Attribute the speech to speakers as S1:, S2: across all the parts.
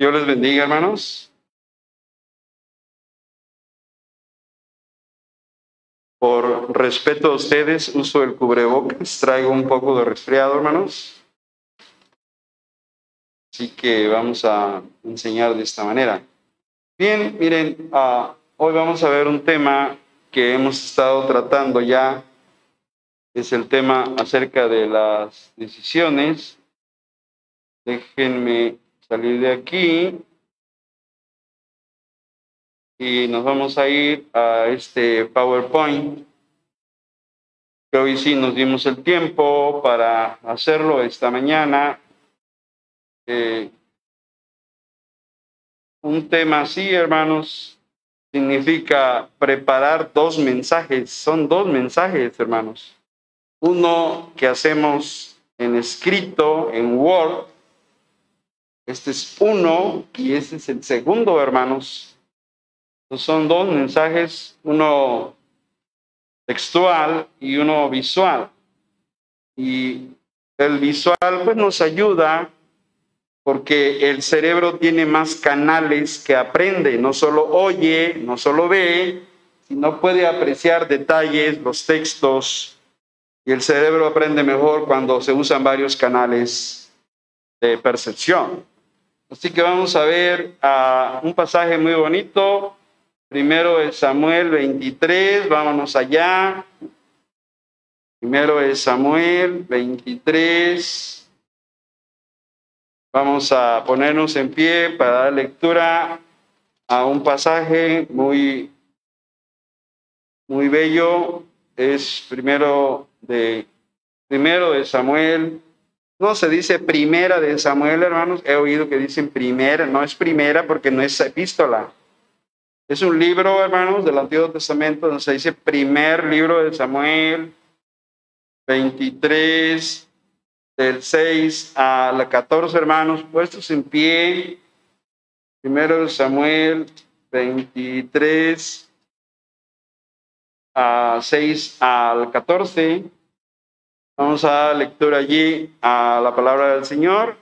S1: Dios les bendiga, hermanos. Por respeto a ustedes, uso el cubrebocas. Traigo un poco de resfriado, hermanos. Así que vamos a enseñar de esta manera. Bien, miren, uh, hoy vamos a ver un tema que hemos estado tratando ya. Es el tema acerca de las decisiones. Déjenme salir de aquí y nos vamos a ir a este PowerPoint. Que hoy sí nos dimos el tiempo para hacerlo esta mañana. Eh, un tema así, hermanos, significa preparar dos mensajes. Son dos mensajes, hermanos. Uno que hacemos en escrito, en Word, este es uno y este es el segundo, hermanos. Son dos mensajes, uno textual y uno visual. Y el visual pues nos ayuda porque el cerebro tiene más canales que aprende, no solo oye, no solo ve, sino puede apreciar detalles, los textos, y el cerebro aprende mejor cuando se usan varios canales de percepción. Así que vamos a ver uh, un pasaje muy bonito. Primero es Samuel 23, vámonos allá. Primero es Samuel 23. Vamos a ponernos en pie para dar lectura a un pasaje muy, muy bello. Es primero de, primero de Samuel no se dice primera de Samuel, hermanos. He oído que dicen primera. No es primera porque no es epístola. Es un libro, hermanos, del Antiguo Testamento donde se dice primer libro de Samuel, 23, del 6 al 14, hermanos, puestos en pie. Primero de Samuel, 23, a 6 al 14. Vamos a dar lectura allí a la palabra del Señor.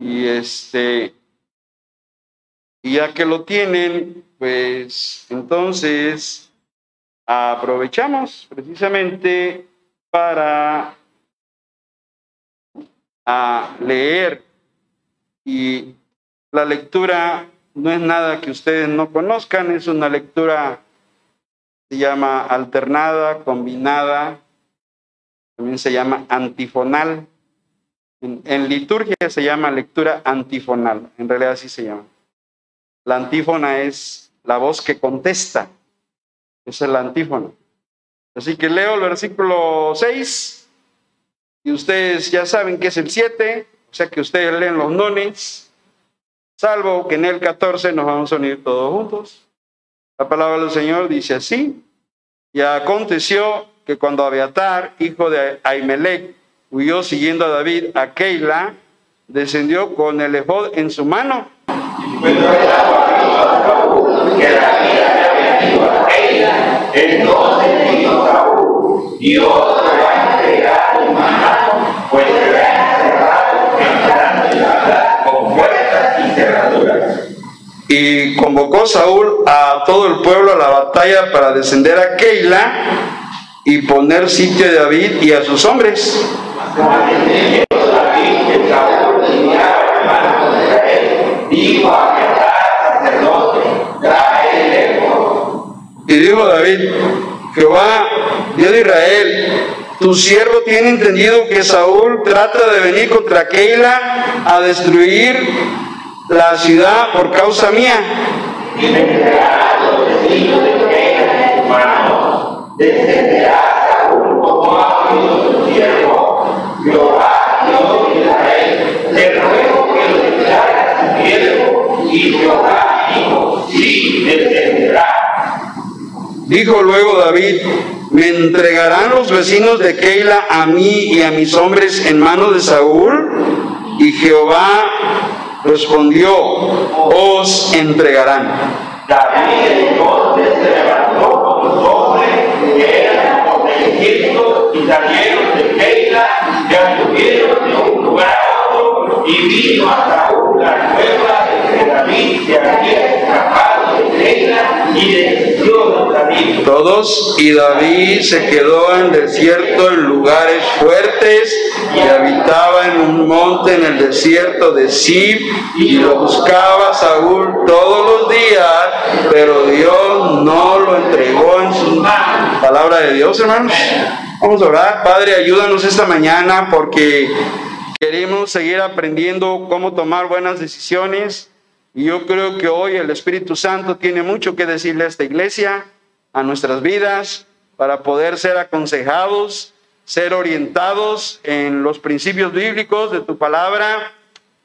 S1: Y este, ya que lo tienen, pues entonces aprovechamos precisamente para a leer. Y la lectura no es nada que ustedes no conozcan, es una lectura, se llama alternada, combinada, también se llama antifonal. En, liturgia se llama lectura antifonal, en realidad así se llama. La antífona es la voz que contesta, es la antífona. Así que leo el versículo 6 y ustedes ya saben que es el 7, o sea que ustedes leen los nones, salvo que en el 14 nos vamos a unir todos juntos. La palabra del Señor dice así, y aconteció que cuando Abiatar, hijo de Ahimelech, huyó siguiendo a David a Keila, descendió con el ejod en su mano. y convocó Saúl a todo el pueblo a la batalla para descender a Keila y poner sitio a David y a sus hombres. Y dijo David, Jehová, Dios de Israel, tu siervo tiene entendido que Saúl trata de venir contra Keila a destruir la ciudad por causa mía descenderá Dijo luego David, ¿me entregarán los vecinos de Keila a mí y a mis hombres en manos de Saúl? Y Jehová respondió, os entregarán. David entonces se levantó con los hombres que eran de Egipto y salieron de Keila y anduvieron de un lugar a otro
S2: y vino a Saúl la nueva de David se había escapado
S1: Todos, y David se quedó en desierto en lugares fuertes y habitaba en un monte en el desierto de Sib y lo buscaba Saúl todos los días, pero Dios no lo entregó en manos. Palabra de Dios, hermanos. Vamos a orar. Padre, ayúdanos esta mañana porque queremos seguir aprendiendo cómo tomar buenas decisiones. Y yo creo que hoy el Espíritu Santo tiene mucho que decirle a esta iglesia, a nuestras vidas, para poder ser aconsejados, ser orientados en los principios bíblicos de tu palabra,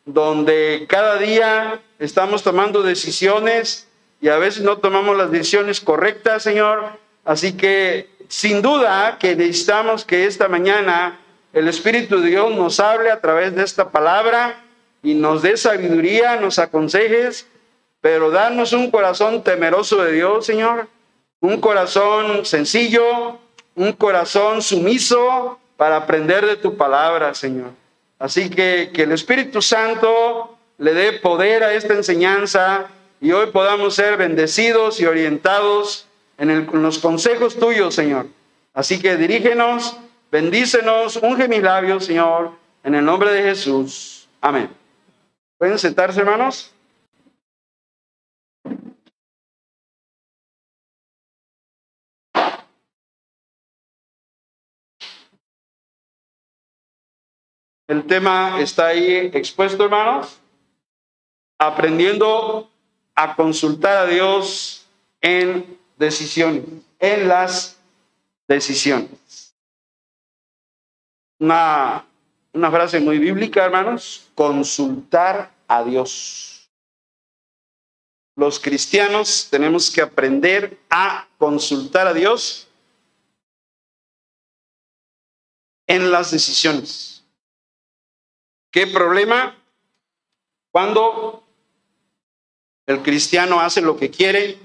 S1: donde cada día estamos tomando decisiones y a veces no tomamos las decisiones correctas, Señor. Así que sin duda que necesitamos que esta mañana el Espíritu de Dios nos hable a través de esta palabra y nos dé sabiduría, nos aconsejes, pero danos un corazón temeroso de Dios, Señor, un corazón sencillo, un corazón sumiso para aprender de tu palabra, Señor. Así que que el Espíritu Santo le dé poder a esta enseñanza y hoy podamos ser bendecidos y orientados en, los consejos tuyos, Señor. Así que dirígenos, bendícenos, unge mis labios, Señor, en el nombre de Jesús. Amén. ¿Pueden sentarse, hermanos? El tema está ahí expuesto, hermanos. Aprendiendo a consultar a Dios en decisiones, en las decisiones. Una, una frase muy bíblica, hermanos, consultar a Dios. Los cristianos tenemos que aprender a consultar a Dios en las decisiones. ¿Qué problema? Cuando el cristiano hace lo que quiere,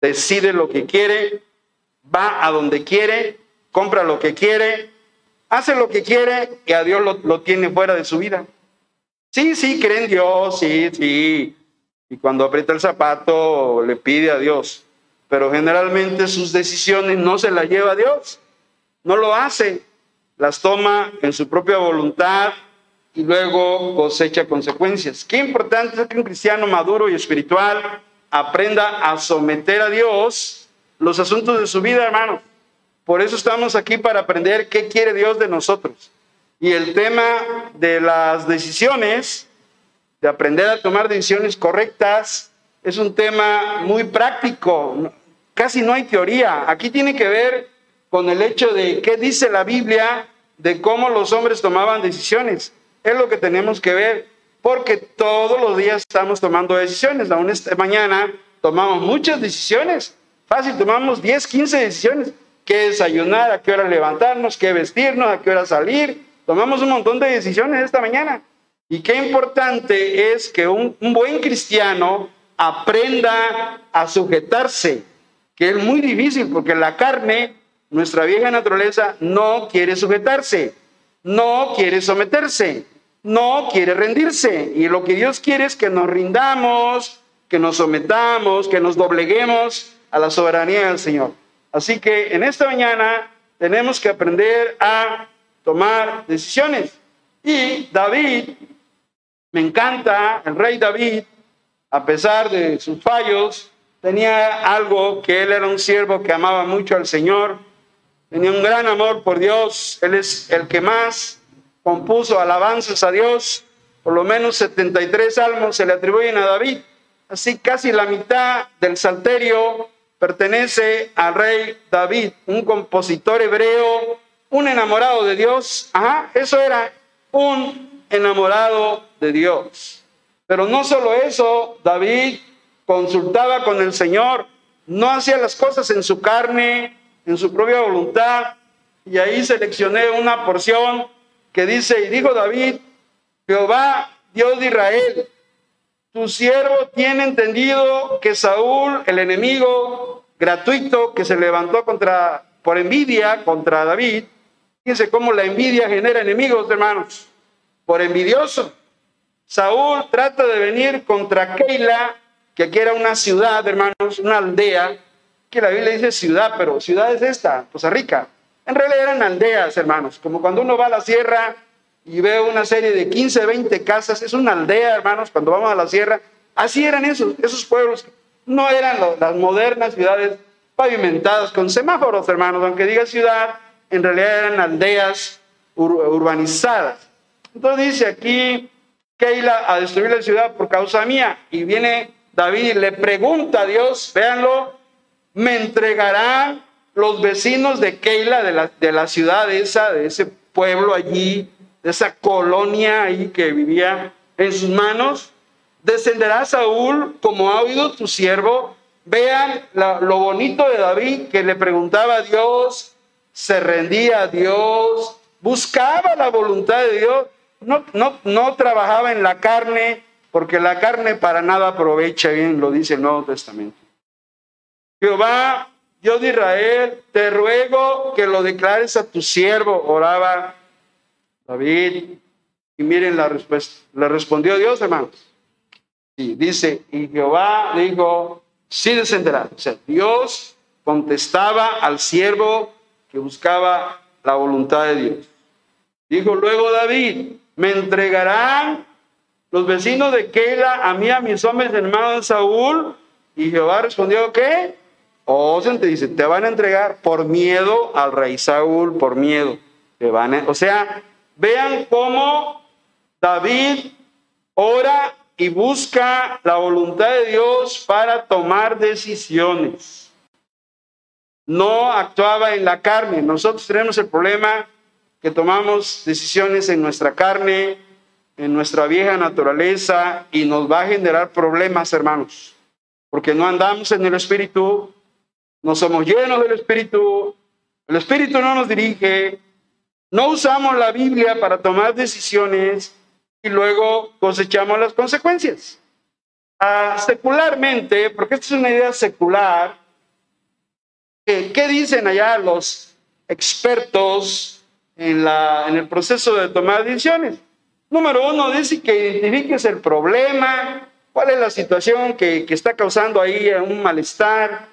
S1: decide lo que quiere, va a donde quiere, compra lo que quiere, hace lo que quiere y a Dios lo, tiene fuera de su vida. Sí, sí, cree en Dios, sí, sí. Y cuando aprieta el zapato le pide a Dios. Pero generalmente sus decisiones no se las lleva Dios. No lo hace. Las toma en su propia voluntad y luego cosecha consecuencias. Qué importante es que un cristiano maduro y espiritual aprenda a someter a Dios los asuntos de su vida, hermano. Por eso estamos aquí para aprender qué quiere Dios de nosotros. Y el tema de las decisiones, de aprender a tomar decisiones correctas, es un tema muy práctico. Casi no hay teoría. Aquí tiene que ver con el hecho de qué dice la Biblia de cómo los hombres tomaban decisiones. Es lo que tenemos que ver porque todos los días estamos tomando decisiones. Aún esta mañana tomamos muchas decisiones. Fácil, tomamos 10, 15 decisiones. ¿Qué desayunar? ¿A qué hora levantarnos? ¿Qué vestirnos? ¿A qué hora salir? Tomamos un montón de decisiones esta mañana. Y qué importante es que un, un buen cristiano aprenda a sujetarse, que es muy difícil porque la carne, nuestra vieja naturaleza, no quiere sujetarse, no quiere someterse no quiere rendirse. Y lo que Dios quiere es que nos rindamos, que nos sometamos, que nos dobleguemos a la soberanía del Señor. Así que en esta mañana tenemos que aprender a tomar decisiones. Y David, me encanta, el rey David, a pesar de sus fallos, tenía algo que él era un siervo que amaba mucho al Señor, tenía un gran amor por Dios, él es el que más compuso alabanzas a Dios, por lo menos 73 salmos se le atribuyen a David, así casi la mitad del salterio pertenece al rey David, un compositor hebreo, un enamorado de Dios, ajá, eso era un enamorado de Dios. Pero no solo eso, David consultaba con el Señor, no hacía las cosas en su carne, en su propia voluntad, y ahí seleccioné una porción que dice, y dijo David, Jehová, Dios de Israel, tu siervo tiene entendido que Saúl, el enemigo gratuito que se levantó contra, por envidia contra David, fíjense cómo la envidia genera enemigos, hermanos. por envidioso. Saúl trata de venir contra Keila, que aquí era una ciudad, hermanos, una aldea, que la Biblia dice ciudad, pero ciudad es esta, Costa Rica. En realidad eran aldeas, hermanos, como cuando uno va a la sierra y ve una serie de 15, 20 casas, es una aldea, hermanos, cuando vamos a la sierra, así eran esos, esos pueblos, no eran las modernas ciudades pavimentadas con semáforos, hermanos, aunque diga ciudad, en realidad eran aldeas urbanizadas. Entonces dice aquí, Keila a destruir la ciudad por causa mía, y viene David y le pregunta a Dios, véanlo, me entregarán los vecinos de Keila, de la, de la ciudad esa, de ese pueblo allí, de esa colonia ahí que vivía en sus manos. Descenderá Saúl como ha oído tu siervo. Vean lo bonito de David que le preguntaba a Dios, se rendía a Dios, buscaba la voluntad de Dios, no, no, no trabajaba en la carne, porque la carne para nada aprovecha bien, lo dice el Nuevo Testamento. Jehová, Dios de Israel, te ruego que lo declares a tu siervo, oraba David. Y miren la respuesta. Le respondió Dios, hermanos. Y dice, y Jehová dijo, sí descenderá. O sea, Dios contestaba al siervo que buscaba la voluntad de Dios. Dijo luego David, me entregarán los vecinos de Keila a mí, a mis hombres hermanos de Saúl. Y Jehová respondió, ¿qué? O te dice, te van a entregar por miedo al rey Saúl, por miedo. Te van o sea, vean cómo David ora y busca la voluntad de Dios para tomar decisiones. No actuaba en la carne. Nosotros tenemos el problema que tomamos decisiones en nuestra carne, en nuestra vieja naturaleza y nos va a generar problemas, hermanos, porque no andamos en el Espíritu, no somos llenos del Espíritu, el Espíritu no nos dirige, no usamos la Biblia para tomar decisiones y luego cosechamos las consecuencias. Ah, secularmente, porque esta es una idea secular, ¿qué dicen allá los expertos en, la, en el proceso de tomar decisiones? Número uno, dice que identifiques el problema, cuál es la situación que, que está causando ahí un malestar,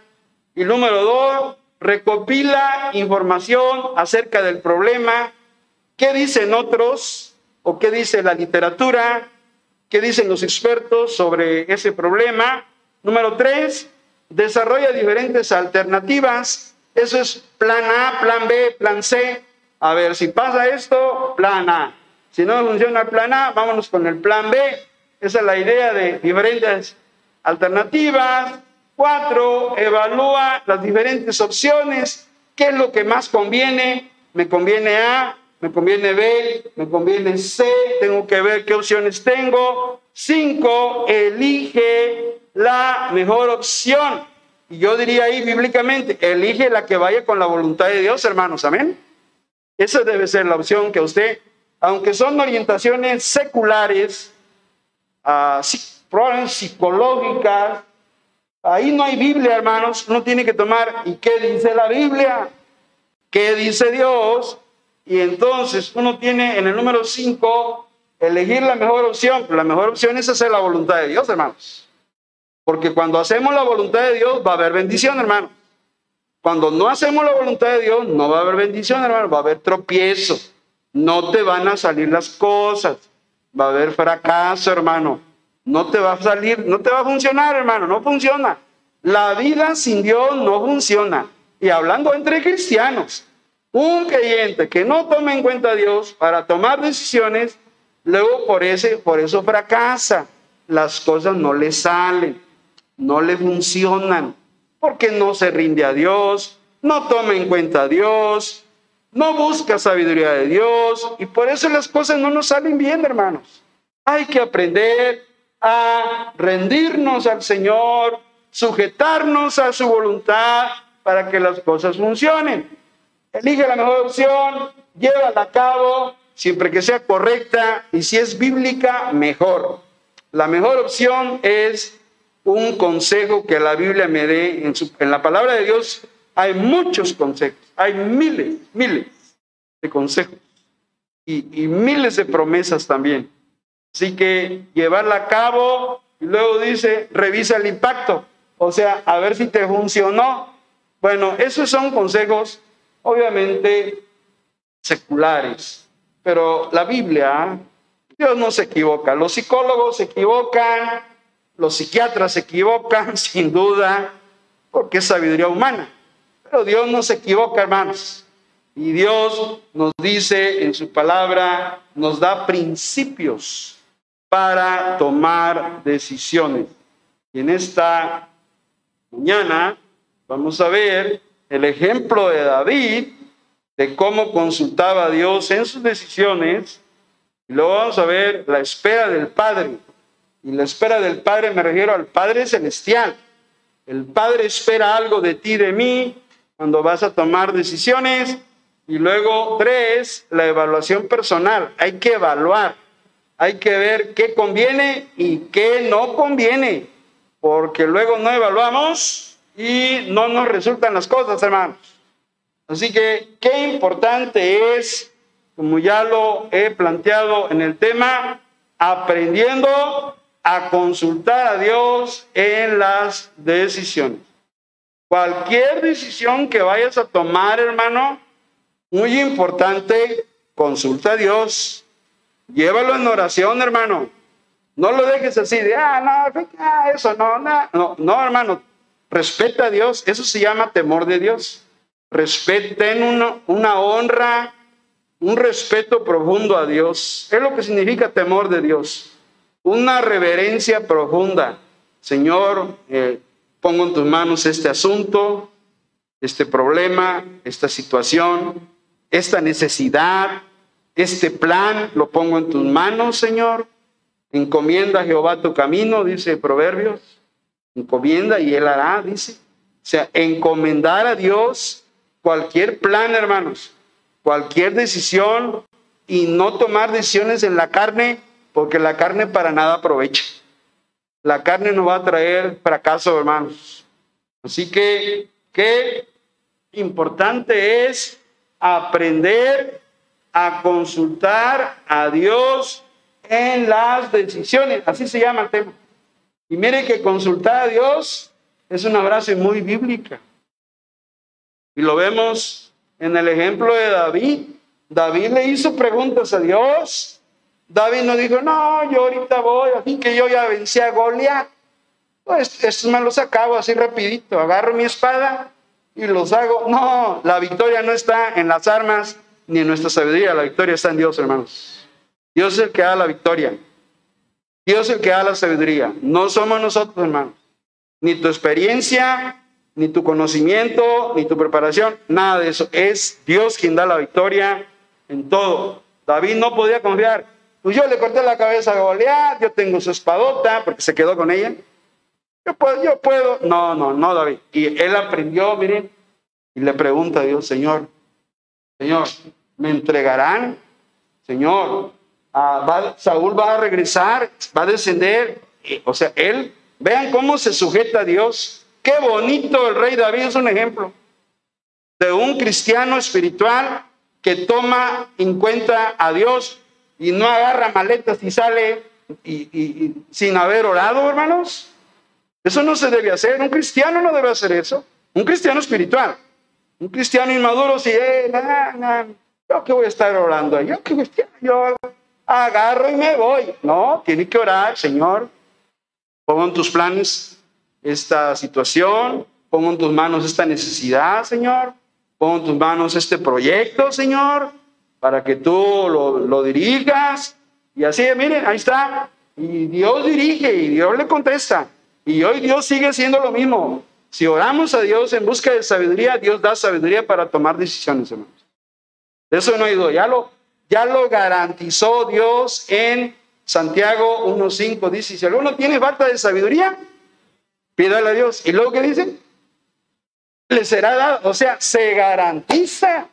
S1: y número dos, recopila información acerca del problema, qué dicen otros o qué dice la literatura, qué dicen los expertos sobre ese problema. Número tres, desarrolla diferentes alternativas. Eso es plan A, plan B, plan C. A ver, si pasa esto, plan A. Si no funciona el plan A, vámonos con el plan B. Esa es la idea de diferentes alternativas. Cuatro, evalúa las diferentes opciones. ¿Qué es lo que más conviene? ¿Me conviene A? ¿Me conviene B? ¿Me conviene C? Tengo que ver qué opciones tengo. Cinco, elige la mejor opción. Y yo diría ahí bíblicamente, elige la que vaya con la voluntad de Dios, hermanos. Amén. Esa debe ser la opción que usted, aunque son orientaciones seculares, uh, probablemente psicológicas, Ahí no hay Biblia, hermanos. Uno tiene que tomar, ¿y qué dice la Biblia? ¿Qué dice Dios? Y entonces uno tiene en el número 5 elegir la mejor opción. La mejor opción es hacer la voluntad de Dios, hermanos. Porque cuando hacemos la voluntad de Dios va a haber bendición, hermano. Cuando no hacemos la voluntad de Dios no va a haber bendición, hermano. Va a haber tropiezo. No te van a salir las cosas. Va a haber fracaso, hermano. No te va a salir, no te va a funcionar, hermano, no funciona. La vida sin Dios no funciona. Y hablando entre cristianos, un creyente que no toma en cuenta a Dios para tomar decisiones, luego por, ese, por eso fracasa. Las cosas no le salen, no le funcionan, porque no se rinde a Dios, no toma en cuenta a Dios, no busca sabiduría de Dios, y por eso las cosas no nos salen bien, hermanos. Hay que aprender a rendirnos al Señor, sujetarnos a su voluntad para que las cosas funcionen. Elige la mejor opción, llévala a cabo, siempre que sea correcta y si es bíblica, mejor. La mejor opción es un consejo que la Biblia me dé. En, en la palabra de Dios hay muchos consejos, hay miles, miles de consejos. y, miles de promesas también. Así que llevarla a cabo y luego dice, revisa el impacto, o sea, a ver si te funcionó. Bueno, esos son consejos obviamente seculares, pero la Biblia, Dios no se equivoca, los psicólogos se equivocan, los psiquiatras se equivocan, sin duda, porque es sabiduría humana, pero Dios no se equivoca, hermanos. Y Dios nos dice en su palabra, nos da principios para tomar decisiones. Y en esta mañana vamos a ver el ejemplo de David, de cómo consultaba a Dios en sus decisiones. Y luego vamos a ver la espera del Padre. Y la espera del Padre me refiero al Padre Celestial. El Padre espera algo de ti, de mí, cuando vas a tomar decisiones y luego, tres, la evaluación personal. Hay que evaluar, hay que ver qué conviene y qué no conviene, porque luego no evaluamos y no nos resultan las cosas, hermanos. Así que, qué importante es, como ya lo he planteado en el tema, aprendiendo a consultar a Dios en las decisiones. Cualquier decisión que vayas a tomar, hermano, muy importante, consulta a Dios. Llévalo en oración, hermano. No lo dejes así de, ah, no, ah, eso no, no, no, hermano. Respeta a Dios. Eso se llama temor de Dios. Respeten una, una honra, un respeto profundo a Dios. Es lo que significa temor de Dios. Una reverencia profunda. Señor, eh, pongo en tus manos este asunto, este problema, esta situación esta necesidad, este plan, lo pongo en tus manos, Señor. Encomienda a Jehová tu camino, dice Proverbios. Encomienda y él hará, dice. O sea, encomendar a Dios cualquier plan, hermanos, cualquier decisión y no tomar decisiones en la carne, porque la carne para nada aprovecha. La carne no va a traer fracaso, hermanos. Así que, qué importante es aprender a consultar a Dios en las decisiones. Así se llama el tema. Y mire que consultar a Dios es una frase muy bíblica. Y lo vemos en el ejemplo de David. David le hizo preguntas a Dios. David no dijo, no, yo ahorita voy, así que yo ya vencí a Goliat. Pues esto me los acabo así rapidito. Agarro mi espada y los hago. No, la victoria no está en las armas ni en nuestra sabiduría, la victoria está en Dios, hermanos. Dios es el que da la victoria. Dios es el que da la sabiduría. No somos nosotros, hermanos. Ni tu experiencia, ni tu conocimiento, ni tu preparación, nada de eso. Es Dios quien da la victoria en todo. David no podía confiar. Pues yo le corté la cabeza a Goliat, yo tengo su espadota, porque se quedó con ella. Yo puedo, yo puedo. No, no, no, David. Y él aprendió, miren, y le pregunta a Dios, Señor, Señor, ¿me entregarán? Señor, ah, Saúl va a regresar, va a descender. O sea, él, vean cómo se sujeta a Dios. Qué bonito el rey David es un ejemplo de un cristiano espiritual que toma en cuenta a Dios y no agarra maletas y sale y sin haber orado, hermanos. Eso no se debe hacer. Un cristiano no debe hacer eso. Un cristiano espiritual. Un cristiano inmaduro, si, eh, yo que voy a estar orando, yo que yo agarro y me voy. No, tiene que orar, Señor. Pongo en tus planes esta situación, pongo en tus manos esta necesidad, Señor. Pongo en tus manos este proyecto, Señor, para que tú lo, lo dirijas. Y así, miren, ahí está. Y Dios dirige y Dios le contesta. Y hoy Dios sigue siendo lo mismo. Si oramos a Dios en busca de sabiduría, Dios da sabiduría para tomar decisiones, hermanos. De eso no hay duda. Ya lo, ya lo garantizó Dios en Santiago 1.5. Dice, si alguno tiene falta de sabiduría, pídale a Dios. ¿Y luego qué dice? Le será dado. O sea, se garantiza.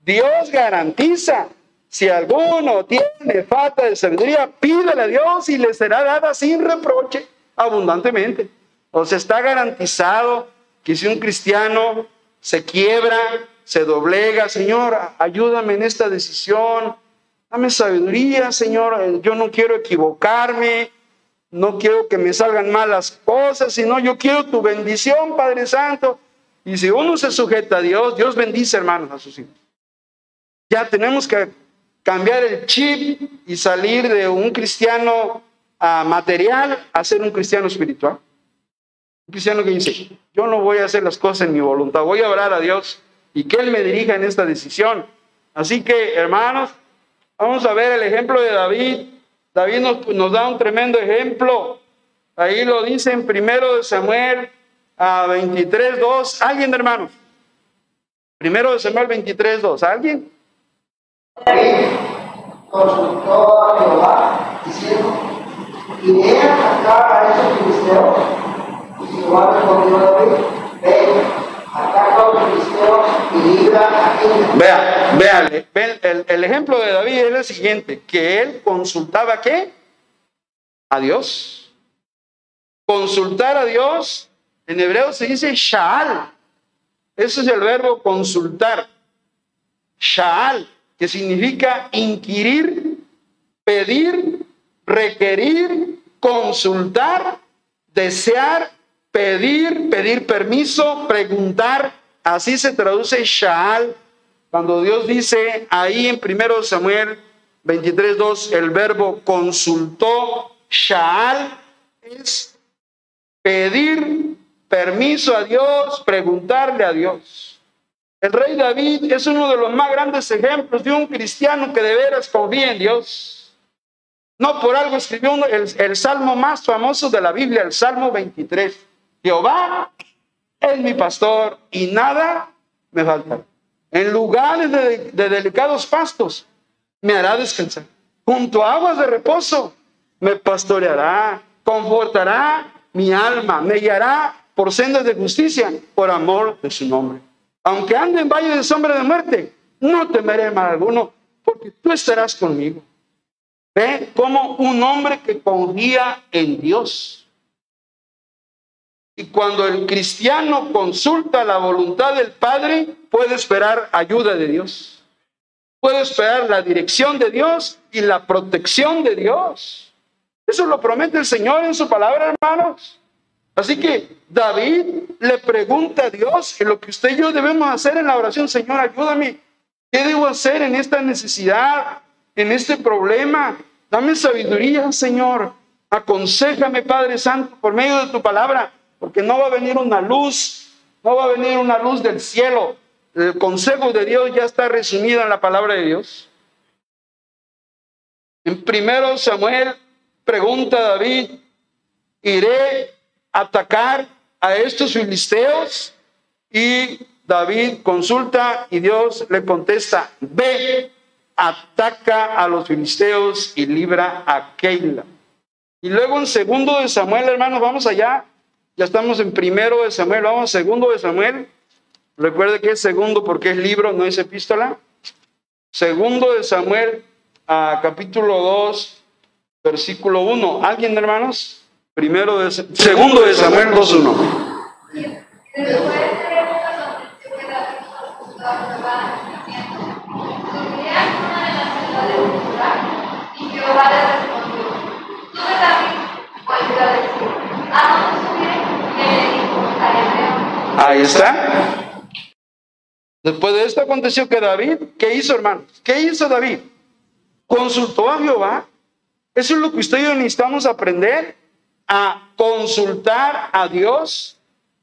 S1: Dios garantiza. Si alguno tiene falta de sabiduría, pídale a Dios y le será dada sin reproche abundantemente. Sea, está garantizado que si un cristiano se quiebra, se doblega, Señor, ayúdame en esta decisión, Dame sabiduría, Señor. Yo no quiero equivocarme. No quiero que me salgan malas cosas, sino yo quiero tu bendición, Padre Santo. Y si uno se sujeta a Dios, Dios bendice, hermanos, a sus hijos. Ya tenemos que cambiar el chip y salir de un cristiano a material a ser un cristiano espiritual. Cristiano que dice, yo no voy a hacer las cosas en mi voluntad, voy a orar a Dios y que Él me dirija en esta decisión. Así que, hermanos, vamos a ver el ejemplo de David. David nos, nos da un tremendo ejemplo. Ahí lo dice en primero de Samuel a 23, 2. ¿Alguien, hermanos? Primero de Samuel 23, 2. ¿Alguien?
S3: consultó a Jehová, diciendo, iré a esos.
S1: Vea, véale, ve, el, el ejemplo de David es el siguiente, que él consultaba qué? A Dios. Consultar a Dios, en hebreo se dice shaal. Ese es el verbo consultar. Shaal, que significa inquirir, pedir, requerir, consultar, desear, pedir, pedir permiso, preguntar. Así se traduce shaal. Cuando Dios dice ahí en 1 Samuel 23.2, el verbo consultó, shaal, es pedir permiso a Dios, preguntarle a Dios. El rey David es uno de los más grandes ejemplos de un cristiano que de veras confía en Dios. No por algo escribió el, el salmo más famoso de la Biblia, el Salmo 23. Jehová es mi pastor y nada me falta. En lugares de, de delicados pastos me hará descansar. Junto a aguas de reposo me pastoreará, confortará mi alma, me guiará por sendas de justicia, por amor de su nombre. Aunque ande en valle de sombra de muerte, no temeré mal alguno, porque tú estarás conmigo. Ve como un hombre que confía en Dios. Y cuando el cristiano consulta la voluntad del Padre, puede esperar ayuda de Dios. Puede esperar la dirección de Dios y la protección de Dios. Eso lo promete el Señor en su palabra, hermanos. Así que David le pregunta a Dios en lo que usted y yo debemos hacer en la oración, Señor, ayúdame. ¿Qué debo hacer en esta necesidad, en este problema? Dame sabiduría, Señor. Aconsejame, Padre Santo, por medio de tu palabra, porque no va a venir una luz, no va a venir una luz del cielo. El consejo de Dios ya está resumido en la palabra de Dios. En primero Samuel pregunta a David, iré a atacar a estos filisteos y David consulta y Dios le contesta, ve, ataca a los filisteos y libra a Keila. Y luego en segundo de Samuel, hermanos, vamos allá, ya estamos en primero de Samuel, vamos segundo de Samuel. Recuerde que es segundo porque es libro, no es epístola. Segundo de Samuel, capítulo 2, versículo 1. ¿Alguien, hermanos? Primero de, segundo de Samuel 2.1. Ahí está. Después de esto aconteció que David, ¿qué hizo, hermanos? ¿Qué hizo David? Consultó a Jehová. Eso es lo que usted y yo necesitamos aprender, a consultar a Dios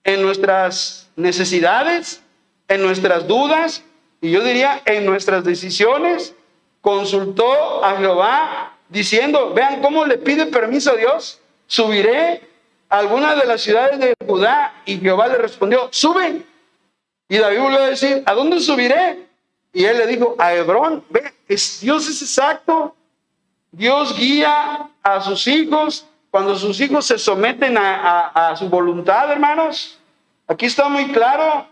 S1: en nuestras necesidades, en nuestras dudas, y yo diría en nuestras decisiones. Consultó a Jehová diciendo, vean cómo le pide permiso a Dios, subiré a alguna de las ciudades de Judá, y Jehová le respondió, sube. Y David volvió a decir, ¿a dónde subiré? Y él le dijo, a Hebrón. Ve, Dios es exacto. Dios guía a sus hijos cuando sus hijos se someten a su voluntad, hermanos. Aquí está muy claro.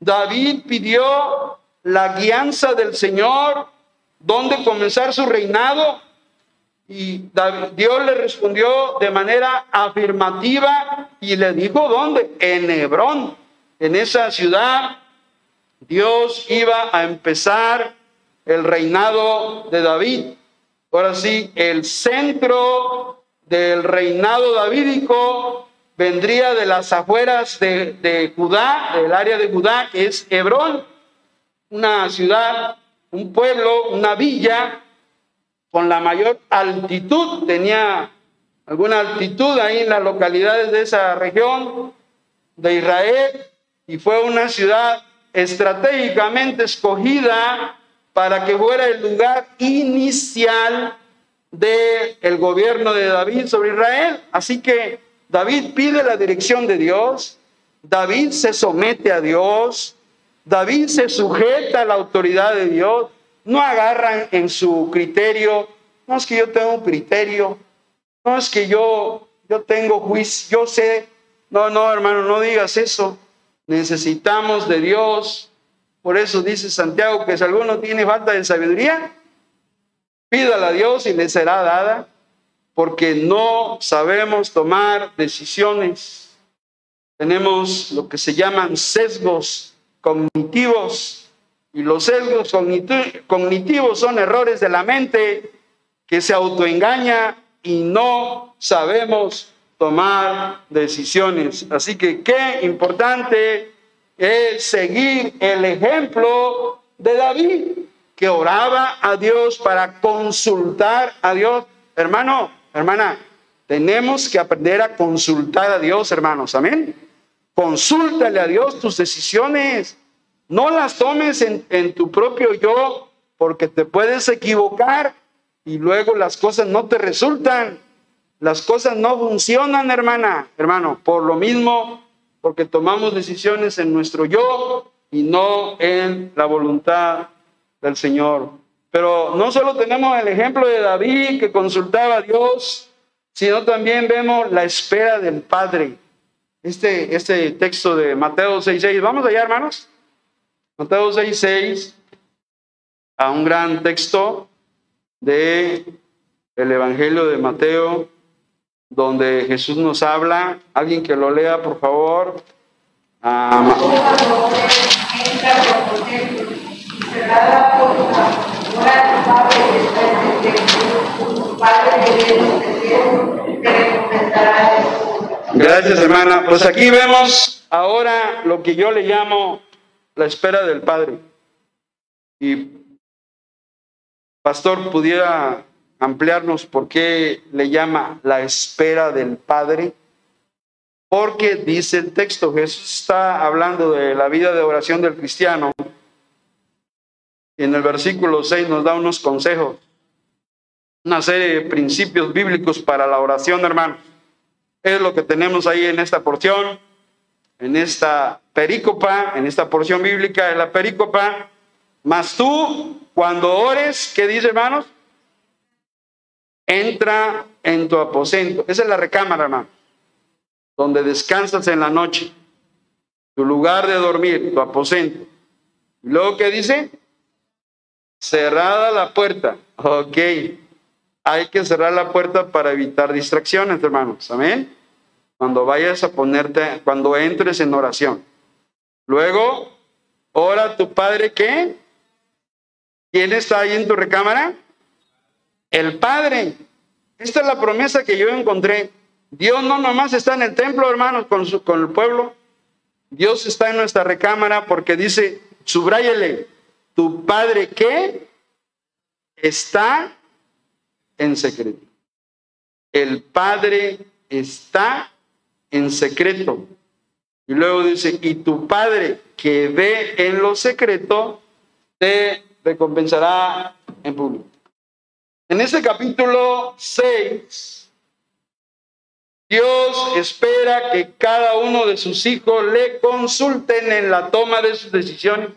S1: David pidió la guianza del Señor, dónde comenzar su reinado. Y Dios le respondió de manera afirmativa y le dijo dónde, en Hebrón, en esa ciudad, Dios iba a empezar el reinado de David. Ahora sí, el centro del reinado davídico vendría de las afueras de, de Judá, del área de Judá, que es Hebrón, una ciudad, un pueblo, una villa con la mayor altitud, tenía alguna altitud ahí en las localidades de esa región de Israel y fue una ciudad estratégicamente escogida para que fuera el lugar inicial del el gobierno de David sobre Israel. Así que David pide la dirección de Dios, David se somete a Dios, David se sujeta a la autoridad de Dios, no agarran en su criterio, no es que yo tengo un criterio, no es que yo, yo tengo juicio, yo sé, no, no, hermano, no digas eso, necesitamos de Dios, por eso dice Santiago que si alguno tiene falta de sabiduría, pídala a Dios y le será dada, porque no sabemos tomar decisiones. Tenemos lo que se llaman sesgos cognitivos y los sesgos cognitivos son errores de la mente que se autoengaña y no sabemos tomar decisiones. Así que qué importante es seguir el ejemplo de David, que oraba a Dios para consultar a Dios. Hermano, hermana, tenemos que aprender a consultar a Dios, hermanos. Amén. Consúltale a Dios tus decisiones. No las tomes en, tu propio yo, porque te puedes equivocar y luego las cosas no te resultan. Las cosas no funcionan, hermana, hermano. Por lo mismo, porque tomamos decisiones en nuestro yo y no en la voluntad del Señor. Pero no solo tenemos el ejemplo de David que consultaba a Dios, sino también vemos la espera del Padre. Este, este texto de Mateo 6.6, vamos allá hermanos. Mateo 6.6, a un gran texto de el Evangelio de Mateo donde Jesús nos habla. Alguien que lo lea, por favor. Ah, Gracias, hermana. Pues aquí vemos ahora lo que yo le llamo la espera del Padre. Y pastor pudiera ampliarnos por qué le llama la espera del Padre. Porque dice el texto, Jesús está hablando de la vida de oración del cristiano. En el versículo 6 nos da unos consejos, una serie de principios bíblicos para la oración, hermano. Es lo que tenemos ahí en esta porción, en esta perícopa, en esta porción bíblica de la perícopa. Mas tú, cuando ores, ¿qué dice, hermanos? entra en tu aposento. Esa es la recámara, hermano, donde descansas en la noche, tu lugar de dormir, tu aposento. Y luego, ¿qué dice? Cerrada la puerta. Ok. Hay que cerrar la puerta para evitar distracciones, hermanos. Amén. Cuando vayas a ponerte, cuando entres en oración. Luego, ora tu Padre, ¿qué? ¿Quién está ahí en tu recámara? El Padre. Esta es la promesa que yo encontré. Dios no nomás está en el templo, hermanos, con, su, con el pueblo. Dios está en nuestra recámara porque dice, subráyele, tu Padre que está en secreto. El Padre está en secreto. Y luego dice, y tu Padre que ve en lo secreto, te recompensará en público. En este capítulo 6, Dios espera que cada uno de sus hijos le consulten en la toma de sus decisiones.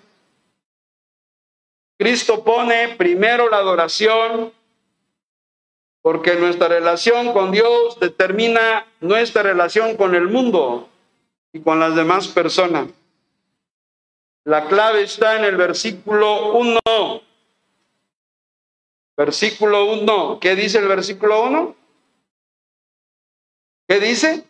S1: Cristo pone primero la adoración porque nuestra relación con Dios determina nuestra relación con el mundo y con las demás personas. La clave está en el versículo 1. Versículo 1. ¿Qué dice el versículo 1? ¿Qué dice?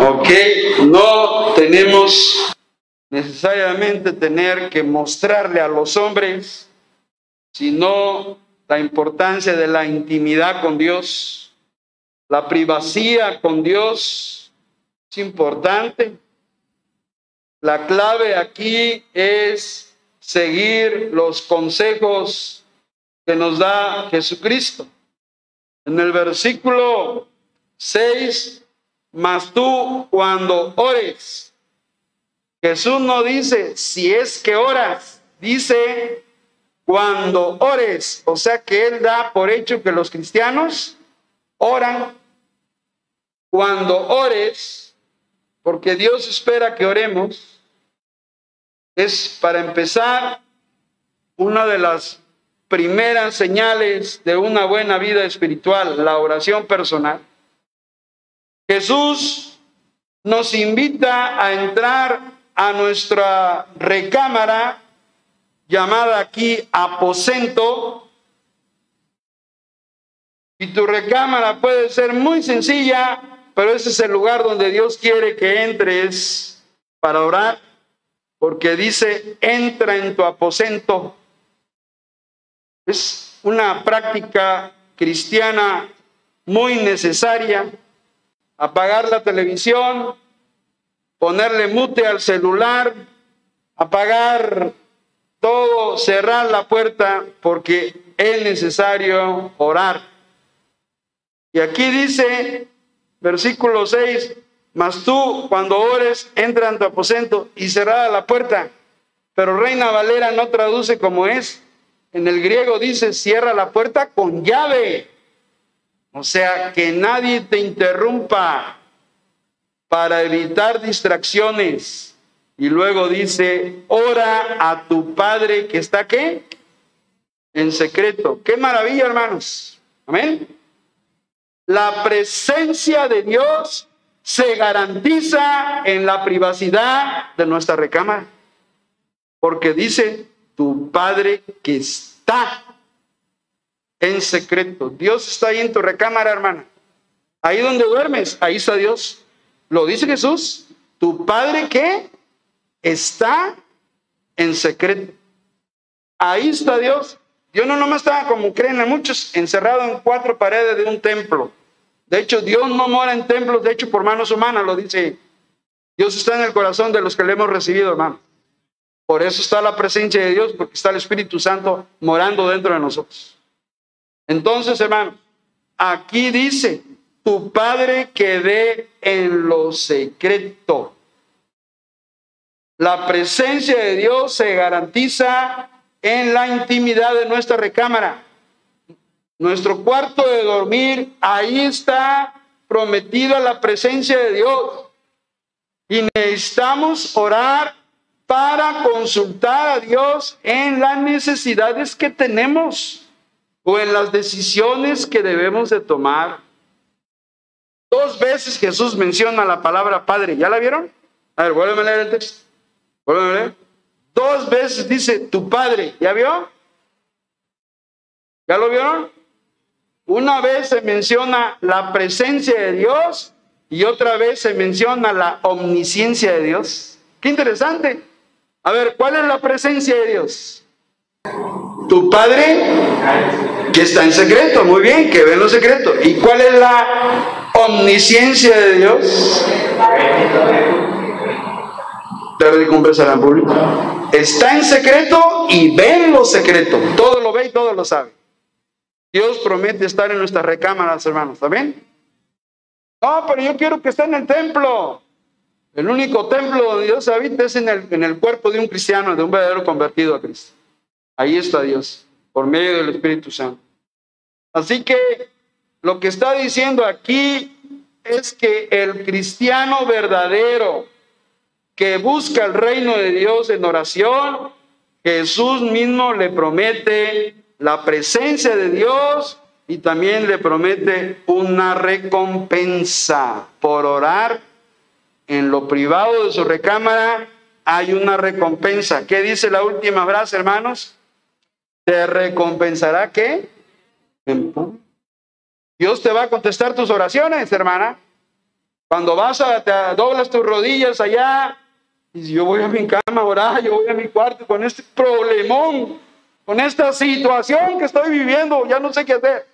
S2: Ok, no
S1: tenemos necesariamente tener que mostrarle a los hombres, sino la importancia de la intimidad con Dios, la privacidad con Dios es importante. La clave aquí es seguir los consejos que nos da Jesucristo. En el versículo 6, mas tú cuando ores, Jesús no dice si es que oras, dice cuando ores, o sea que Él da por hecho que los cristianos oran. Cuando ores, porque Dios espera que oremos, es para empezar una de las primeras señales de una buena vida espiritual, la oración personal. Jesús nos invita a entrar a nuestra recámara llamada aquí aposento. Y tu recámara puede ser muy sencilla, pero ese es el lugar donde Dios quiere que entres para orar, porque dice, entra en tu aposento. Es una práctica cristiana muy necesaria. Apagar la televisión, ponerle mute al celular, apagar todo, cerrar la puerta porque es necesario orar. Y aquí dice, versículo 6, mas tú cuando ores, entra en tu aposento y cerrada la puerta. Pero Reina Valera no traduce como es. En el griego dice, cierra la puerta con llave. O sea, que nadie te interrumpa para evitar distracciones. Y luego dice, ora a tu Padre que está qué? En secreto. Qué maravilla, hermanos. Amén. La presencia de Dios se garantiza en la privacidad de nuestra recámara. Porque dice, tu Padre que está en secreto. Dios está ahí en tu recámara, hermana. Ahí donde duermes, ahí está Dios. Lo dice Jesús, tu Padre que está en secreto. Ahí está Dios. Dios no nomás está, como creen muchos, encerrado en cuatro paredes de un templo. De hecho, Dios no mora en templos, de hecho, por manos humanas, lo dice. Dios está en el corazón de los que le hemos recibido, hermano. Por eso está la presencia de Dios, porque está el Espíritu Santo morando dentro de nosotros. Entonces, hermano, aquí dice, tu Padre que ve en lo secreto. La presencia de Dios se garantiza en la intimidad de nuestra recámara. Nuestro cuarto de dormir, ahí está prometida la presencia de Dios. Y necesitamos orar para consultar a Dios en las necesidades que tenemos o en las decisiones que debemos de tomar. Dos veces Jesús menciona la palabra Padre. ¿Ya la vieron? A ver, vuelven a leer el texto. Dos veces dice tu padre. ¿Ya vio? ¿Ya lo vieron? Una vez se menciona la presencia de Dios y otra vez se menciona la omnisciencia de Dios. Qué interesante. A ver, ¿cuál es la presencia de Dios? Tu Padre que está en secreto, muy bien, que ve en lo secreto. ¿Y cuál es la omnisciencia de Dios? la recompensa en público. Está en secreto y ve en lo secreto. Todo lo ve y todo lo sabe. Dios promete estar en nuestras recámaras, hermanos. ¿Está bien? No, pero yo quiero que esté en el templo. El único templo donde Dios habita es en el, en el cuerpo de un cristiano, de un verdadero convertido a Cristo. Ahí está Dios, por medio del Espíritu Santo. Así que lo que está diciendo aquí es que el cristiano verdadero, que busca el reino de Dios en oración, Jesús mismo le promete la presencia de Dios y también le promete una recompensa por orar en lo privado de su recámara. Hay una recompensa. ¿Qué dice la última frase, hermanos? ¿Te recompensará qué? Dios te va a contestar tus oraciones, hermana. Cuando vas a, te doblas tus rodillas allá, y yo voy a mi cama a orar, yo voy a mi cuarto con este problemón, con esta situación que estoy viviendo, ya no sé qué hacer.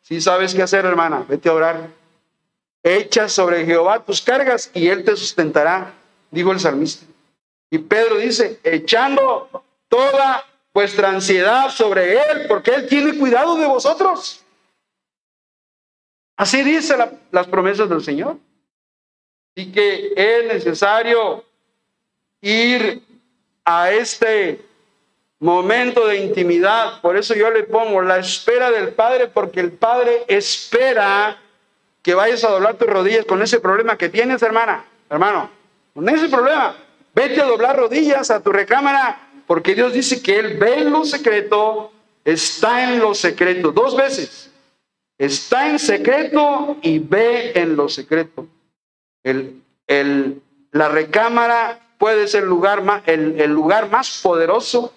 S1: Si sabes qué hacer, hermana, vete a orar. Echa sobre Jehová tus cargas y él te sustentará, dijo el salmista. Y Pedro dice, echando toda vuestra ansiedad sobre él, porque él tiene cuidado de vosotros. Así dice las promesas del Señor. Y que es necesario ir a este momento de intimidad. Por eso yo le pongo la espera del Padre, porque el Padre espera que vayas a doblar tus rodillas con ese problema que tienes, hermana, hermano, con ese problema. Vete a doblar rodillas a tu recámara, porque Dios dice que Él ve en lo secreto, está en lo secreto, dos veces. Está en secreto y ve en lo secreto. El, la recámara puede ser el lugar, más, el, el lugar más poderoso,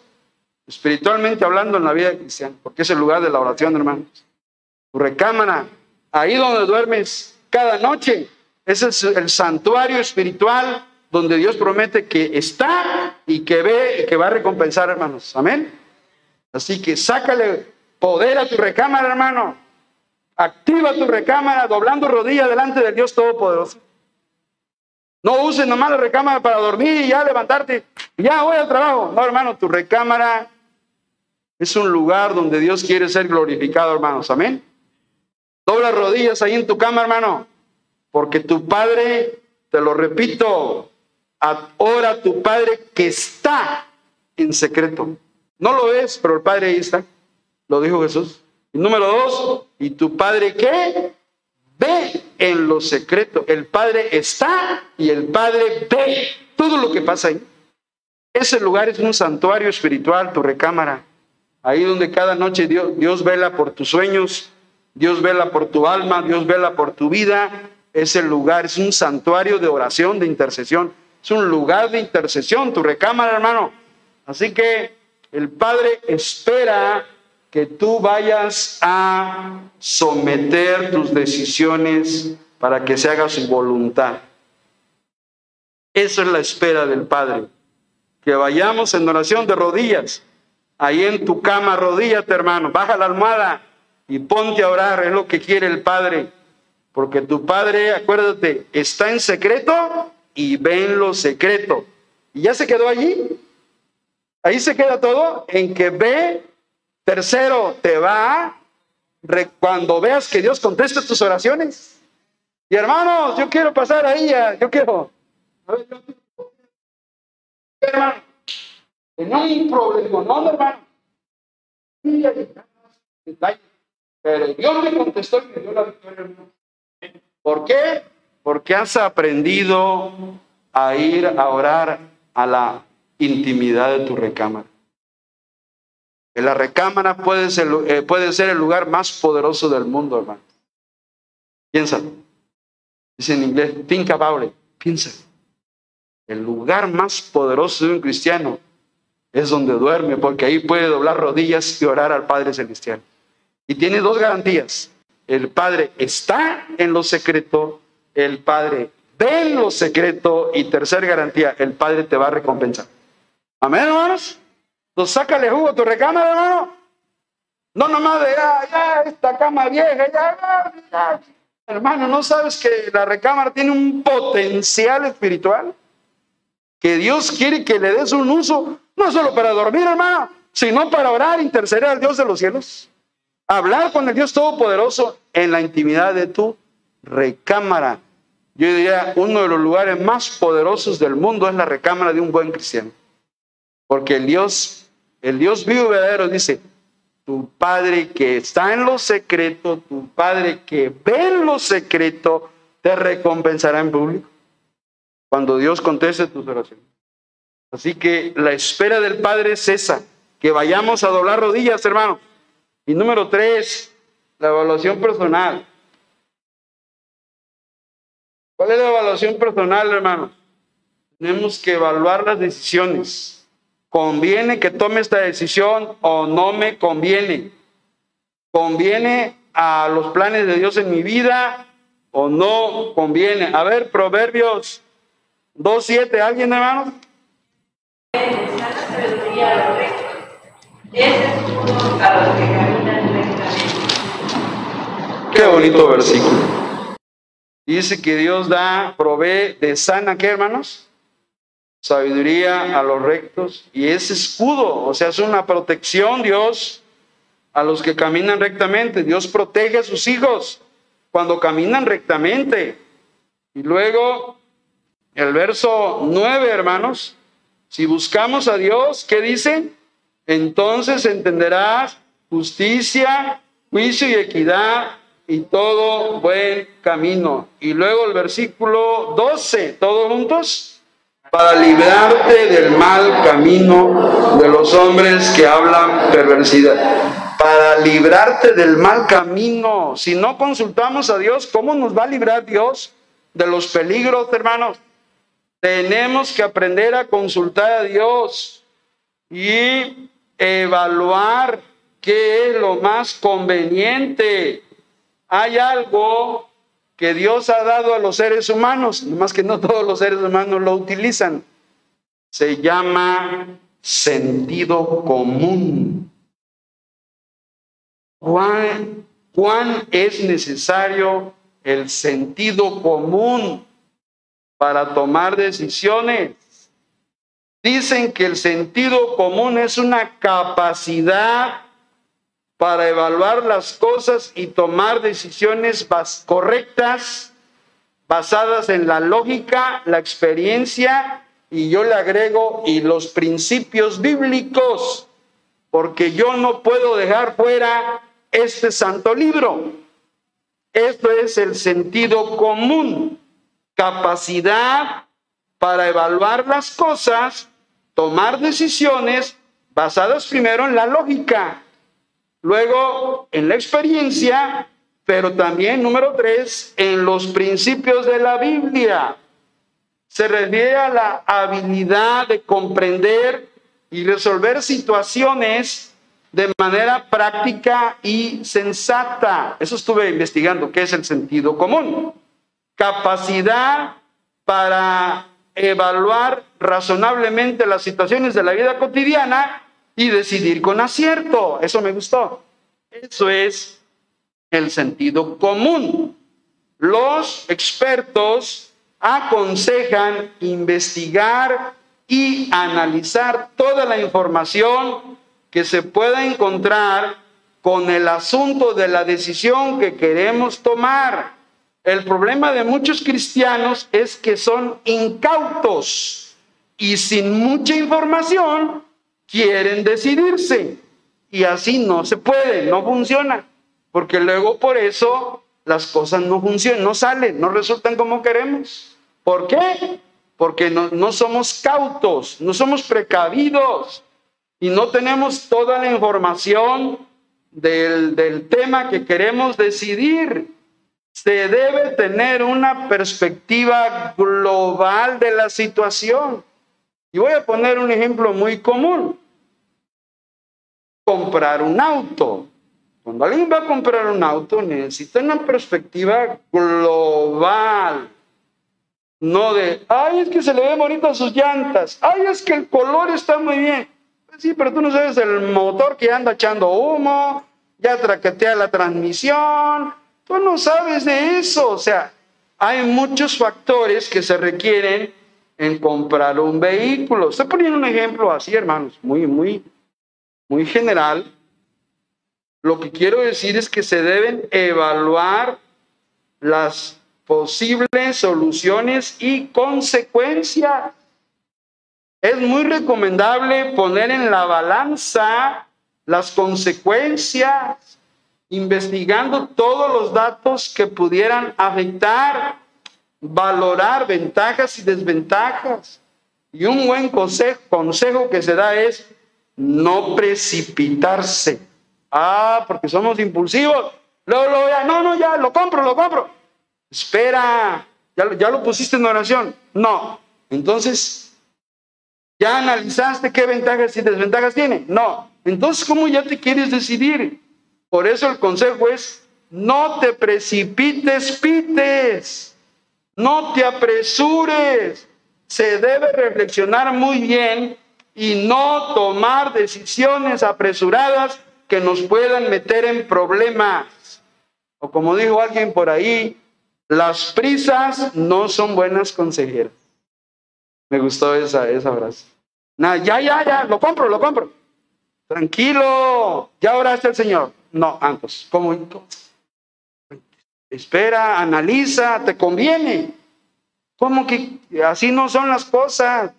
S1: espiritualmente hablando, en la vida cristiana, porque es el lugar de la oración, hermanos. Tu recámara, ahí donde duermes cada noche, ese es el santuario espiritual donde Dios promete que está y que ve y que va a recompensar, hermanos. Amén. Así que sácale poder a tu recámara, hermano. Activa tu recámara doblando rodillas delante del Dios Todopoderoso. No uses nomás la recámara para dormir y ya levantarte. Ya voy al trabajo. No, hermano, tu recámara es un lugar donde Dios quiere ser glorificado, hermanos. Amén. Dobla rodillas ahí en tu cama, hermano. Porque tu Padre, te lo repito, ahora tu Padre que está en secreto. No lo ves, pero el Padre ahí está. Lo dijo Jesús. Número dos, ¿y tu Padre qué? Ve en lo secreto. El Padre está y el Padre ve todo lo que pasa ahí. Ese lugar es un santuario espiritual, tu recámara. Ahí donde cada noche Dios, Dios vela por tus sueños, Dios vela por tu alma, Dios vela por tu vida. Ese lugar es un santuario de oración, de intercesión. Es un lugar de intercesión, tu recámara, hermano. Así que el Padre espera que tú vayas a someter tus decisiones para que se haga su voluntad. Esa es la espera del Padre. Que vayamos en oración de rodillas. Ahí en tu cama, rodíllate, hermano. Baja la almohada y ponte a orar. Es lo que quiere el Padre. Porque tu Padre, acuérdate, está en secreto y ve en lo secreto. Y ya se quedó allí. Ahí se queda todo en que ve Tercero, te va cuando veas que Dios contesta tus oraciones. Y hermanos, yo quiero pasar ahí, yo quiero. A ver, yo, hermano, tenía un problema, no, hermano. Pero Dios me contestó y me dio la victoria, hermano. ¿Por qué? Porque has aprendido a ir a orar a la intimidad de tu recámara. La recámara puede ser, eh, puede ser el lugar más poderoso del mundo, hermano. Piensa. Dice en inglés, think about. Piensa. El lugar más poderoso de un cristiano es donde duerme, porque ahí puede doblar rodillas y orar al Padre Celestial. Y tiene dos garantías. El Padre está en lo secreto, el Padre ve en lo secreto y tercer garantía, el Padre te va a recompensar. Amén, hermanos. Entonces sácale jugo a tu recámara, hermano. No nomás de ya, ya, esta cama vieja, ya, ya, Hermano, ¿no sabes que la recámara tiene un potencial espiritual? Que Dios quiere que le des un uso, no solo para dormir, hermano, sino para orar, interceder al Dios de los cielos. Hablar con el Dios Todopoderoso en la intimidad de tu recámara. Yo diría, uno de los lugares más poderosos del mundo es la recámara de un buen cristiano. Porque el Dios el Dios vivo y verdadero dice, tu Padre que está en lo secreto, tu Padre que ve en lo secreto, te recompensará en público. Cuando Dios conteste tus oraciones. Así que la espera del Padre es esa, que vayamos a doblar rodillas, hermano. Y número tres, la evaluación personal. ¿Cuál es la evaluación personal, hermano? Tenemos que evaluar las decisiones ¿Conviene que tome esta decisión o no me conviene? ¿Conviene a los planes de Dios en mi vida o no conviene. A ver, Proverbios 2.7, ¿alguien hermano? Qué bonito versículo. Dice que Dios da, provee de sana, ¿qué hermanos? Sabiduría a los rectos y es escudo, o sea, es una protección Dios a los que caminan rectamente. Dios protege a sus hijos cuando caminan rectamente. Y luego, el verso 9, hermanos, si buscamos a Dios, ¿qué dice? Entonces entenderás justicia, juicio y equidad y todo buen camino. Y luego el versículo 12, todos juntos, para librarte del mal camino de los hombres que hablan perversidad. Para librarte del mal camino. Si no consultamos a Dios, ¿cómo nos va a librar Dios de los peligros, hermanos? Tenemos que aprender a consultar a Dios y evaluar qué es lo más conveniente. Hay algo que Dios ha dado a los seres humanos, más que no todos los seres humanos lo utilizan. Se llama sentido común. ¿Cuán, es necesario el sentido común para tomar decisiones? Dicen que el sentido común es una capacidad para evaluar las cosas y tomar decisiones correctas basadas en la lógica, la experiencia y yo le agrego y los principios bíblicos, porque yo no puedo dejar fuera este santo libro. Esto es el sentido común, capacidad para evaluar las cosas, tomar decisiones basadas primero en la lógica, luego en la experiencia, pero también, número tres, en los principios de la Biblia. Se refiere a la habilidad de comprender y resolver situaciones de manera práctica y sensata. Eso estuve investigando, qué es el sentido común. Capacidad para evaluar razonablemente las situaciones de la vida cotidiana y decidir con acierto. Eso me gustó. Eso es el sentido común. Los expertos aconsejan investigar y analizar toda la información que se pueda encontrar con el asunto de la decisión que queremos tomar. El problema de muchos cristianos es que son incautos y sin mucha información quieren decidirse. Y así no se puede, no funciona. Porque luego por eso las cosas no funcionan, no salen, no resultan como queremos. ¿Por qué? Porque no, no somos cautos, no somos precavidos y no tenemos toda la información del, del tema que queremos decidir. Se debe tener una perspectiva global de la situación. Y voy a poner un ejemplo muy común. Comprar un auto. Cuando alguien va a comprar un auto, necesita una perspectiva global. No de, ay, es que se le ve bonito sus llantas. Ay, es que el color está muy bien. Pues sí, pero tú no sabes el motor que anda echando humo, ya traquetea la transmisión. Tú no sabes de eso. O sea, hay muchos factores que se requieren en comprar un vehículo. Estoy poniendo un ejemplo así, hermanos, muy, muy, muy general. Lo que quiero decir es que se deben evaluar las posibles soluciones y consecuencias. Es muy recomendable poner en la balanza las consecuencias, investigando todos los datos que pudieran afectar valorar ventajas y desventajas. Y un buen consejo, que se da es no precipitarse. Ah, porque somos impulsivos. Luego, luego ya, no, no, ya, lo compro, lo compro. Espera, ya, ya lo pusiste en oración. No. Entonces, ¿ya analizaste qué ventajas y desventajas tiene? No. Entonces, ¿cómo ya te quieres decidir? Por eso el consejo es no te precipites, pites, no te apresures. Se debe reflexionar muy bien y no tomar decisiones apresuradas que nos puedan meter en problemas. O como dijo alguien por ahí, las prisas no son buenas consejeras. Me gustó esa, esa frase. Nah, ya, ya, ya, lo compro, lo compro. Tranquilo, ya oraste al Señor. No, antes, ¿cómo? Espera, analiza, te conviene. ¿Cómo que así no son las cosas?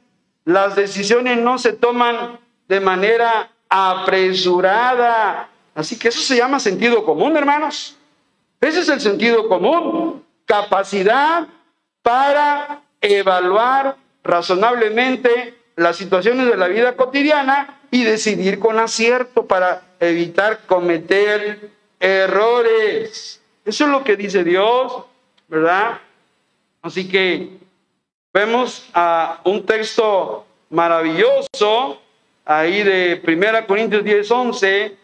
S1: Las decisiones no se toman de manera apresurada. Así que eso se llama sentido común, hermanos. Ese es el sentido común. Capacidad para evaluar razonablemente las situaciones de la vida cotidiana y decidir con acierto para evitar cometer errores. Eso es lo que dice Dios, ¿verdad? Así que vemos a un texto maravilloso ahí de 1 Corintios 10, 11,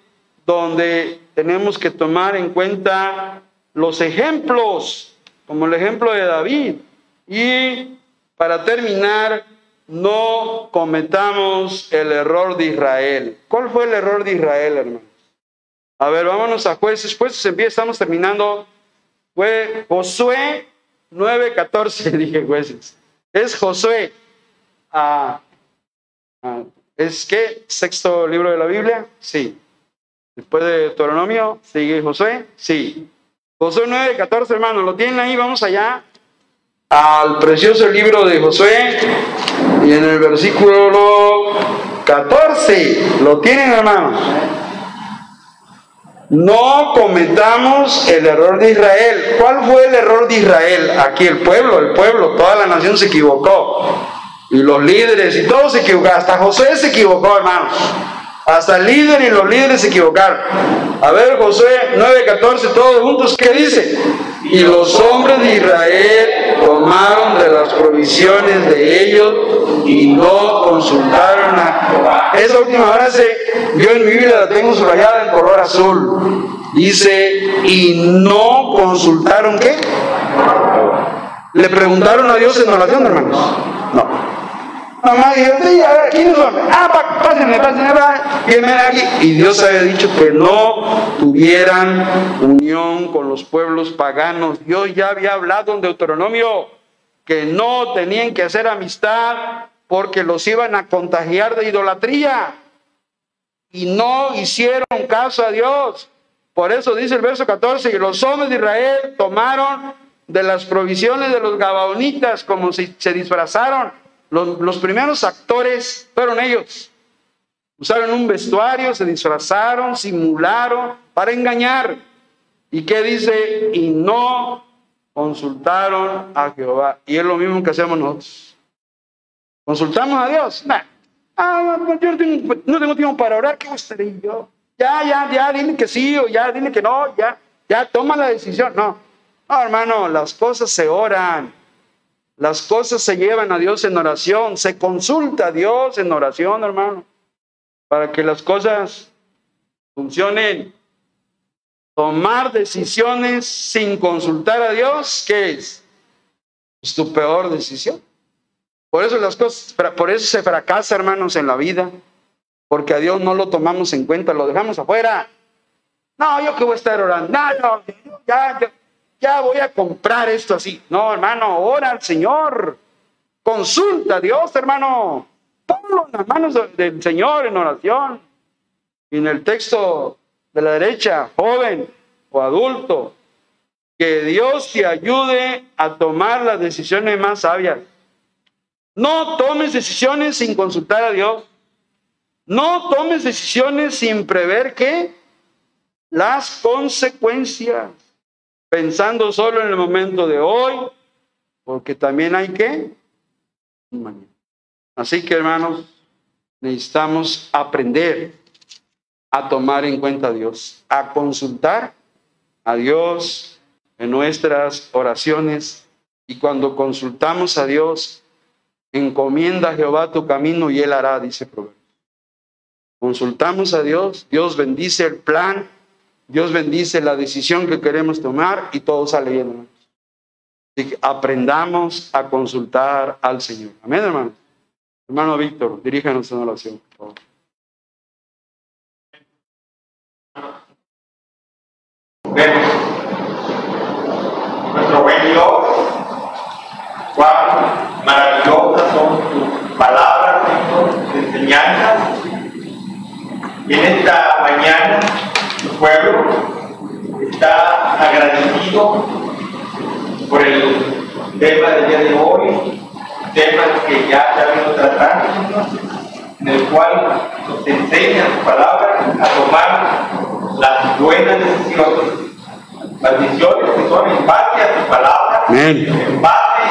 S1: donde tenemos que tomar en cuenta los ejemplos, como el ejemplo de David. Y para terminar, no cometamos el error de Israel. ¿Cuál fue el error de Israel, hermanos? A ver, vámonos a jueces. Pues empieza, estamos terminando. Fue Josué 9:14, dije jueces. Es Josué. Ah, ah, ¿Es qué? ¿Sexto libro de la Biblia? Sí. Después de Deuteronomio, sigue Josué. Sí. Josué 9:14, hermanos. ¿Lo tienen ahí? Vamos allá al precioso libro de Josué y en el versículo 14, lo tienen hermanos. No cometamos el error de Israel. ¿Cuál fue el error de Israel? Aquí el pueblo, el pueblo, toda la nación se equivocó. Y los líderes y todos se equivocaron. Hasta José se equivocó, hermanos. Hasta el líder y los líderes se equivocaron. A ver, Josué 9:14, todos juntos, ¿qué dice? Y los hombres de Israel tomaron de las provisiones de ellos y no consultaron a. Esa última frase, yo en mi Biblia la tengo subrayada en color azul. Dice, y no consultaron qué? Le preguntaron a Dios en oración, hermanos. No. Mamá dijo, sí, a ver, ¿quiénes son? Ah, pásenme, pásenme, pásenme aquí. Y Dios había dicho que no tuvieran unión con los pueblos paganos. Dios ya había hablado en Deuteronomio que no tenían que hacer amistad porque los iban a contagiar de idolatría. Y no hicieron caso a Dios. Por eso dice el verso 14, y los hombres de Israel tomaron de las provisiones de los gabaonitas como si se disfrazaron los, primeros actores fueron ellos. Usaron un vestuario, se disfrazaron, simularon para engañar. ¿Y qué dice? Y no consultaron a Jehová. Y es lo mismo que hacemos nosotros. ¿Consultamos a Dios? Ah, yo no tengo, no tengo, tiempo para orar, ¿qué gustaría yo? Ya, ya, ya, dile que sí o ya, dile que no, ya, ya, toma la decisión. No, no, hermano, las cosas se oran. Las cosas se llevan a Dios en oración, se consulta a Dios en oración, hermano, para que las cosas funcionen. Tomar decisiones sin consultar a Dios, ¿qué es? Es tu peor decisión. Por eso las cosas, por eso se fracasa, hermanos, en la vida, porque a Dios no lo tomamos en cuenta, lo dejamos afuera. No, yo que voy a estar orando. No, ya, ya ya voy a comprar esto así. No, hermano, ora al Señor. Consulta a Dios, hermano. Ponlo en las manos del Señor en oración. Y en el texto de la derecha, joven o adulto, que Dios te ayude a tomar las decisiones más sabias. No tomes decisiones sin consultar a Dios. No tomes decisiones sin prever qué? Las consecuencias pensando solo en el momento de hoy, porque también hay que Así que hermanos, necesitamos aprender a tomar en cuenta a Dios, a consultar a Dios en nuestras oraciones y cuando consultamos a Dios, encomienda a Jehová tu camino y él hará, dice Proverbio. Consultamos a Dios, Dios bendice el plan Dios bendice la decisión que queremos tomar y todo sale bien, hermanos. Así que aprendamos a consultar al Señor. Amén, hermano. Hermano Víctor, diríjanos en oración, por favor.
S2: Vemos nuestro buen Dios, cuán maravillosas son tus palabras, Señor, tus enseñanzas. Y en esta mañana, tu pueblo está agradecido por el tema del día de hoy, tema que ya ha venido tratando, en el cual nos enseña tu palabra a tomar las buenas decisiones, las decisiones que son en base a tu palabra, en base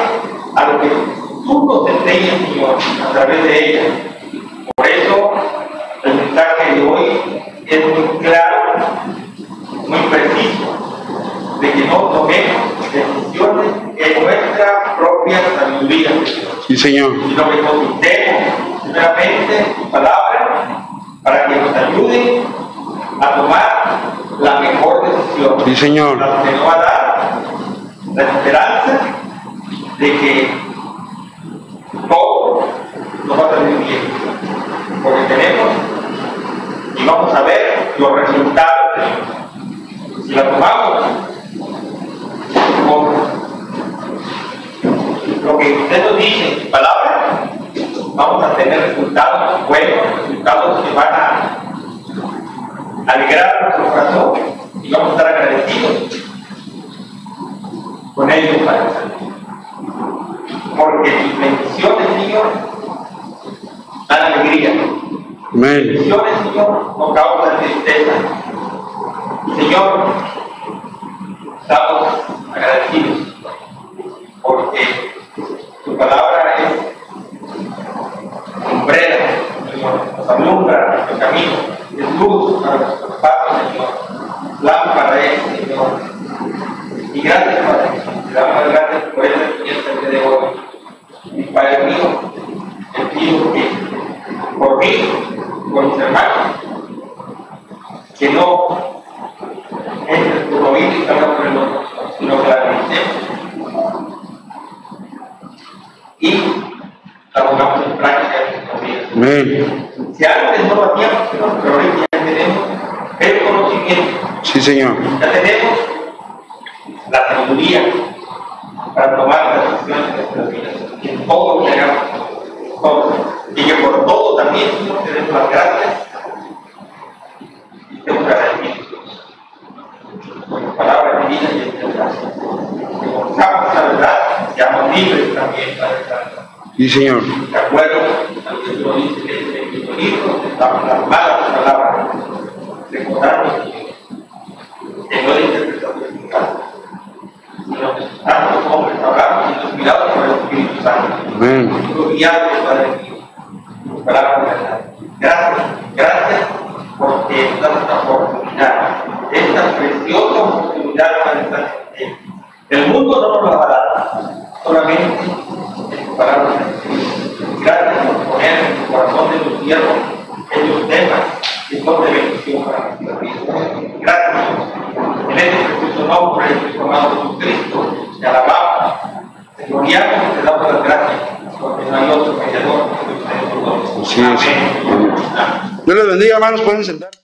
S2: a lo que tú nos enseñas, Señor, a través de ella. Por eso es muy claro, muy preciso, de que no tomemos decisiones en nuestra propia sabiduría,
S1: Sí, Señor.
S2: sino que consultemos primeramente tu palabra para que nos ayude a tomar la mejor decisión.
S1: Sí, Señor.
S2: La que nos va a dar la esperanza de que todo nos va a salir bien. Porque tenemos y vamos a ver los resultados. Si la tomamos con lo que usted nos dice en su palabra, vamos a tener resultados buenos, resultados que van a alegrar nuestro corazón y vamos a estar agradecidos con ellos para Porque tus bendiciones, Señor, dan alegría.
S1: Amén.
S2: Bendiciones, Señor, no causan tristeza. Señor, estamos agradecidos porque tu palabra es lumbrera, Señor, nos alumbra nuestro camino, es luz para nuestros pasos, Señor, lámpara es, Señor. Y gracias, Padre, te damos gracias por esta enseñanza día de hoy. Y Padre mío, te pido que por mí, por mis hermanos, que no entre tu oído y salga por el otro, sino que la analicemos y la pongamos en práctica en. Si antes no lo hacíamos, pero ahorita ya tenemos el conocimiento,
S1: Sí, Señor.
S2: ya tenemos la sabiduría para tomar las decisiones de nuestras vidas, en todo lo que hagamos, todo. Y que por todo también, Señor, te demos las gracias y estemos agradecidos por tu palabra de vida y esperanza. Que conozcamos la verdad, seamos libres también, Padre Santo.
S1: Sí, Señor.
S2: De acuerdo a lo que tú dices en tu libro, estamos las malas palabras. Recordarnos que no es interpretación eficaz, sino que tantos hombres hablamos y inspirados por el Espíritu Santo.
S1: Amén.
S2: Tu Gracias, gracias porque esta oportunidad, esta preciosa oportunidad para estar El mundo no nos la va a dar, solamente en. Gracias por poner en el corazón de tus siervos estos temas que son de bendición para nuestra vida. Gracias, en este precioso nombre amado Jesucristo, te alabamos, te gloriamos y te damos las gracias,
S1: Dios les bendiga, hermanos. Pueden sentar.